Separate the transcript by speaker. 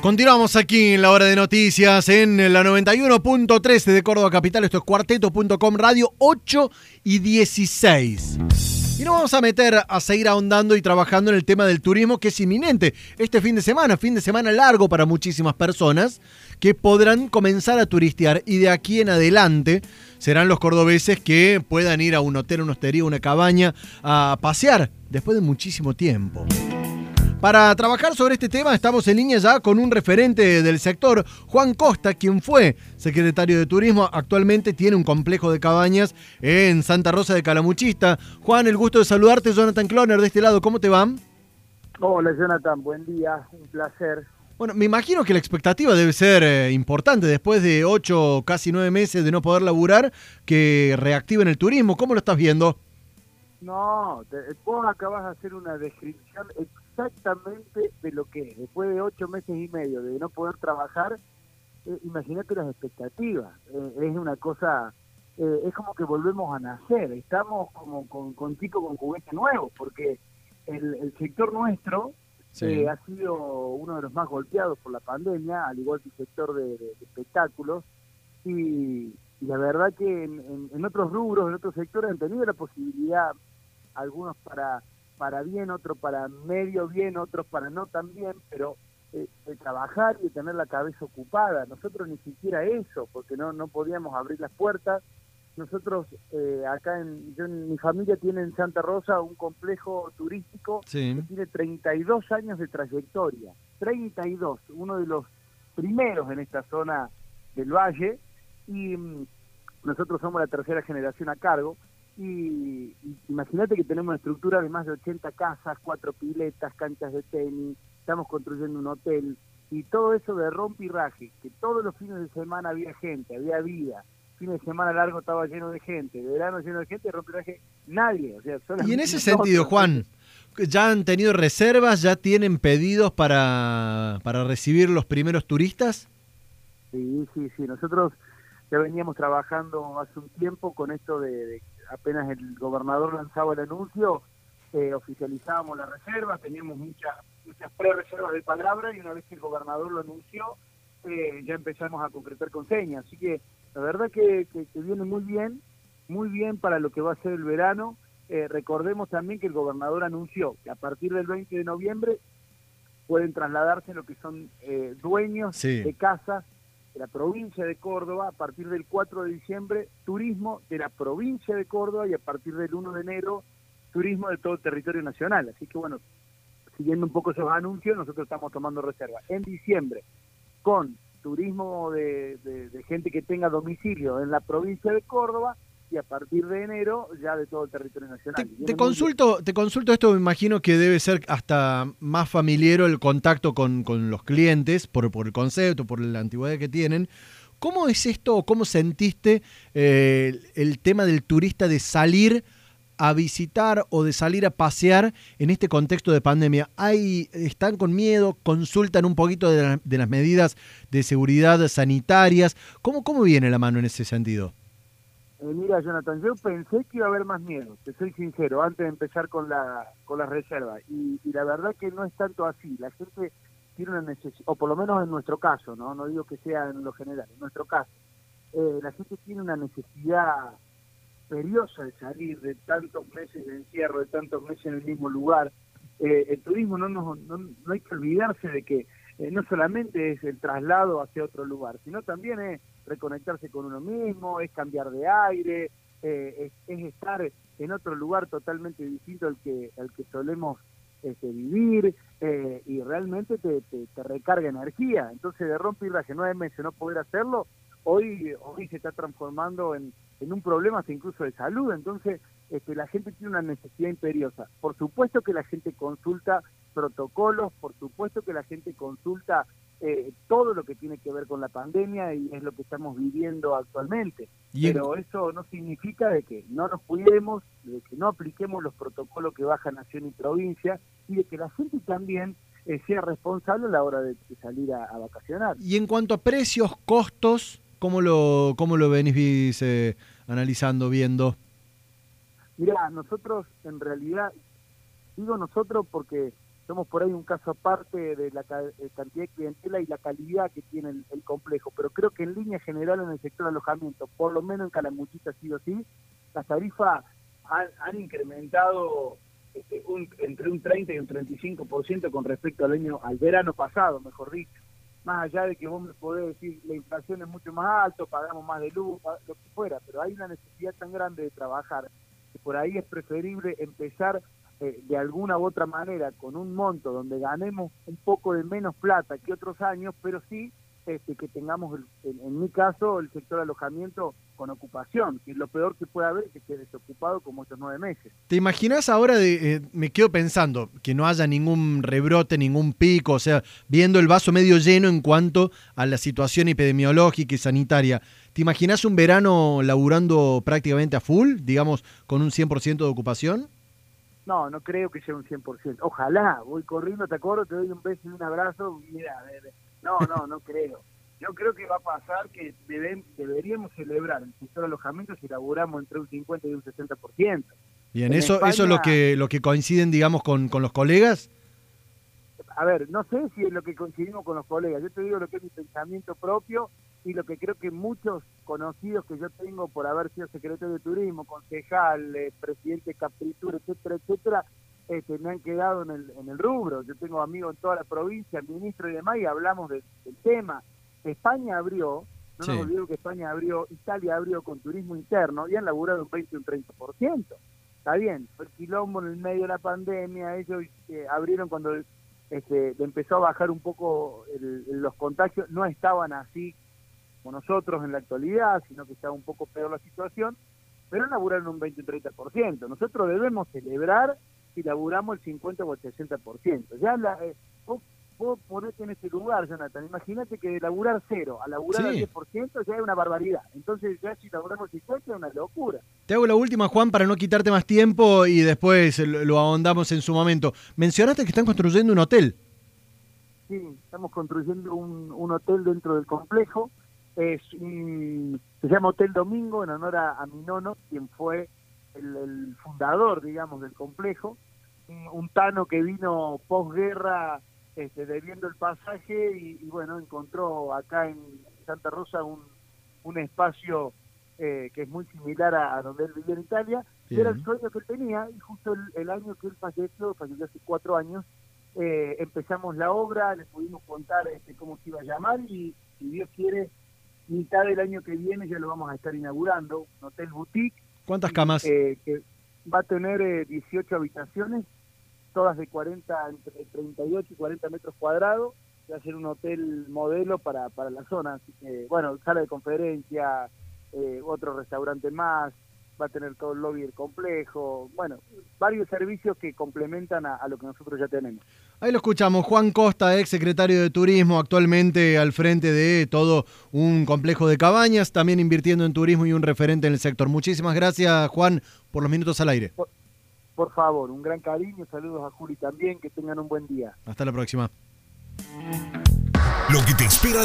Speaker 1: Continuamos aquí en la hora de noticias en la 91.13 de Córdoba Capital. Esto es cuarteto.com radio 8 y 16. Y nos vamos a meter a seguir ahondando y trabajando en el tema del turismo que es inminente este fin de semana, fin de semana largo para muchísimas personas que podrán comenzar a turistear y de aquí en adelante serán los cordobeses que puedan ir a un hotel, una hostería, una cabaña a pasear después de muchísimo tiempo. Para trabajar sobre este tema estamos en línea ya con un referente del sector, Juan Costa, quien fue secretario de Turismo, actualmente tiene un complejo de cabañas en Santa Rosa de Calamuchista. Juan, el gusto de saludarte, Jonathan Cloner, de este lado, ¿cómo te va?
Speaker 2: Hola Jonathan, buen día, un placer.
Speaker 1: Bueno, me imagino que la expectativa debe ser eh, importante después de ocho, casi nueve meses de no poder laburar, que reactiven el turismo. ¿Cómo lo estás viendo?
Speaker 2: No, vos acabas de hacer una descripción exactamente de lo que es. Después de ocho meses y medio de no poder trabajar, eh, imagínate las expectativas. Eh, es una cosa, eh, es como que volvemos a nacer. Estamos como con, con chicos con juguete nuevo, porque el, sector nuestro ha sido uno de los más golpeados por la pandemia, al igual que el sector de, espectáculos. Y, la verdad que en, en otros rubros, en otros sectores han tenido la posibilidad, algunos para para bien, otro para medio bien, otros para no tan bien, pero eh, trabajar y tener la cabeza ocupada. Nosotros ni siquiera eso, porque no, no podíamos abrir las puertas. Nosotros eh, acá, en, yo, mi familia tiene en Santa Rosa un complejo turístico que tiene 32 años de trayectoria. 32, uno de los primeros en esta zona del valle. Y mm, nosotros somos la tercera generación a cargo y, imagínate que tenemos una estructura de más de 80 casas, cuatro piletas, canchas de tenis, estamos construyendo un hotel y todo eso de rompirraje, que todos los fines de semana había gente, había vida, fin de semana largo estaba lleno de gente, de verano lleno de gente, rompirraje, nadie. O sea,
Speaker 1: y en ese sentido, Juan, ¿ya han tenido reservas, ya tienen pedidos para, para recibir los primeros turistas?
Speaker 2: Sí, sí, sí, nosotros ya veníamos trabajando hace un tiempo con esto de apenas el gobernador lanzaba el anuncio, eh, oficializábamos la reserva, teníamos muchas muchas pre-reservas de palabra y una vez que el gobernador lo anunció, eh, ya empezamos a concretar con señas. Así que la verdad que, viene muy bien, muy bien para lo que va a ser el verano. Eh, recordemos también que el gobernador anunció que a partir del 20 de noviembre pueden trasladarse lo que son dueños de casas de la provincia de Córdoba, a partir del 4 de diciembre, turismo de la provincia de Córdoba y a partir del 1 de enero, turismo de todo el territorio nacional. Así que bueno, siguiendo un poco esos anuncios, nosotros estamos tomando reserva. En diciembre, con turismo de, de gente que tenga domicilio en la provincia de Córdoba y a partir de enero ya de todo el territorio nacional.
Speaker 1: Te, consulto, te consulto esto, me imagino que debe ser hasta más familiar el contacto con, los clientes por, por el concepto, por la antigüedad que tienen. ¿Cómo es esto o cómo sentiste eh, el tema del turista de salir a visitar o de salir a pasear en este contexto de pandemia? ¿Hay, ¿Están con miedo? ¿Consultan un poquito de, de las medidas de seguridad sanitarias? ¿Cómo, ¿Cómo viene la mano en ese sentido?
Speaker 2: Eh, mira, Jonathan, yo pensé que iba a haber más miedo, te soy sincero, antes de empezar con la con las reservas. Y, la verdad que no es tanto así. La gente tiene una necesidad, o por lo menos en nuestro caso, no no digo que sea en lo general, en nuestro caso, eh, la gente tiene una necesidad imperiosa de salir de tantos meses de encierro, de tantos meses en el mismo lugar. Eh, el turismo no, no, no, hay que olvidarse de que no solamente es el traslado hacia otro lugar, sino también es reconectarse con uno mismo, es cambiar de aire, eh, es, estar en otro lugar totalmente distinto al que, al que solemos este, vivir eh, y realmente te, te, recarga energía. Entonces de romper que nueve meses no poder hacerlo, hoy, hoy se está transformando en, en un problema incluso de salud. Entonces este, la gente tiene una necesidad imperiosa. Por supuesto que la gente consulta protocolos, por supuesto que la gente consulta eh, todo lo que tiene que ver con la pandemia y es lo que estamos viviendo actualmente. Pero eso no significa de que no nos cuidemos, de que no apliquemos los protocolos que baja nación y provincia y de que la gente también eh, sea responsable a la hora de, salir a, vacacionar.
Speaker 1: Y en cuanto a precios, costos, ¿cómo lo, cómo lo venís eh, analizando, viendo?
Speaker 2: Mira, nosotros en realidad, digo nosotros porque somos por ahí un caso aparte de la eh, cantidad de clientela y la calidad que tiene el, complejo, pero creo que en línea general en el sector alojamiento, por lo menos en Calamuchita ha sido así, las tarifas han, incrementado este, entre un 30 y un 35% con respecto al año al verano pasado, mejor dicho. Más allá de que vos me podés decir la inflación es mucho más alta, pagamos más de luz, lo que fuera, pero hay una necesidad tan grande de trabajar que por ahí es preferible empezar eh, de alguna u otra manera con un monto donde ganemos un poco de menos plata que otros años, pero sí este, que tengamos, en, mi caso, el sector alojamiento con ocupación, que lo peor que puede haber, que esté desocupado como estos nueve meses.
Speaker 1: ¿Te imaginas ahora, de, eh, me quedo pensando, que no haya ningún rebrote, ningún pico, o sea, viendo el vaso medio lleno en cuanto a la situación epidemiológica y sanitaria, ¿te imaginas un verano laburando prácticamente a full, digamos, con un 100% de ocupación?
Speaker 2: No, no creo que sea un 100%. Ojalá, voy corriendo, te acuerdo, te doy un beso y un abrazo. Mira, no, no, no creo. Yo creo que va a pasar que deberíamos celebrar el sector de alojamiento si laburamos entre un 50 y un 60%.
Speaker 1: Bien, ¿eso, ¿eso es lo que, lo que coinciden, digamos, con, con los colegas?
Speaker 2: A ver, no sé si es lo que coincidimos con los colegas. Yo te digo lo que es mi pensamiento propio y lo que creo que muchos conocidos que yo tengo por haber sido secretario de turismo, concejal, eh, presidente de Capritura, etcétera, etcétera, este, me han quedado en el, en el rubro. Yo tengo amigos en toda la provincia, ministro y demás, y hablamos del tema. España abrió, no nos olvidemos que España abrió, Italia abrió con turismo interno y han laburado un 20 y un 30%. Está bien, fue el quilombo en el medio de la pandemia, ellos eh, abrieron cuando este, empezó a bajar un poco los contagios, no estaban así como nosotros en la actualidad, sino que está un poco peor la situación, pero laburaron un 20 30%. Nosotros debemos celebrar si laburamos el 50 o el 60%. Ya la, eh, vos, ponerte en ese lugar, Jonathan. Imagínate que de laburar cero a laburar al 10% ya es una barbaridad. Entonces ya si laburamos el 50 es una locura.
Speaker 1: Te hago la última, Juan, para no quitarte más tiempo y después lo, ahondamos en su momento. Mencionaste que están construyendo un hotel.
Speaker 2: Sí, estamos construyendo un, un hotel dentro del complejo es se llama Hotel Domingo en honor a, mi nono, quien fue el, fundador, digamos, del complejo, un, tano que vino posguerra este, debiendo el pasaje y, bueno, encontró acá en Santa Rosa un, un espacio eh, que es muy similar a, donde él vivía en Italia, y era el sueño que él tenía, y justo el, año que él falleció, falleció hace cuatro años, eh, empezamos la obra, le pudimos contar este, cómo se iba a llamar, y si Dios quiere, mitad del año que viene ya lo vamos a estar inaugurando, un hotel boutique.
Speaker 1: ¿Cuántas camas?
Speaker 2: Eh, que va a tener 18 eh, habitaciones, todas de 40, entre 38 y 40 metros cuadrados. Va a ser un hotel modelo para, para la zona. Así que, bueno, sala de conferencia, eh, otro restaurante más, va a tener todo el lobby del complejo, bueno, varios servicios que complementan a, lo que nosotros ya tenemos.
Speaker 1: Ahí lo escuchamos, Juan Costa, ex secretario de Turismo, actualmente al frente de todo un complejo de cabañas, también invirtiendo en turismo y un referente en el sector. Muchísimas gracias, Juan, por los minutos al aire.
Speaker 2: Por, favor, un gran cariño, saludos a Juli también, que tengan un buen día.
Speaker 1: Hasta la próxima.
Speaker 3: Lo que te espera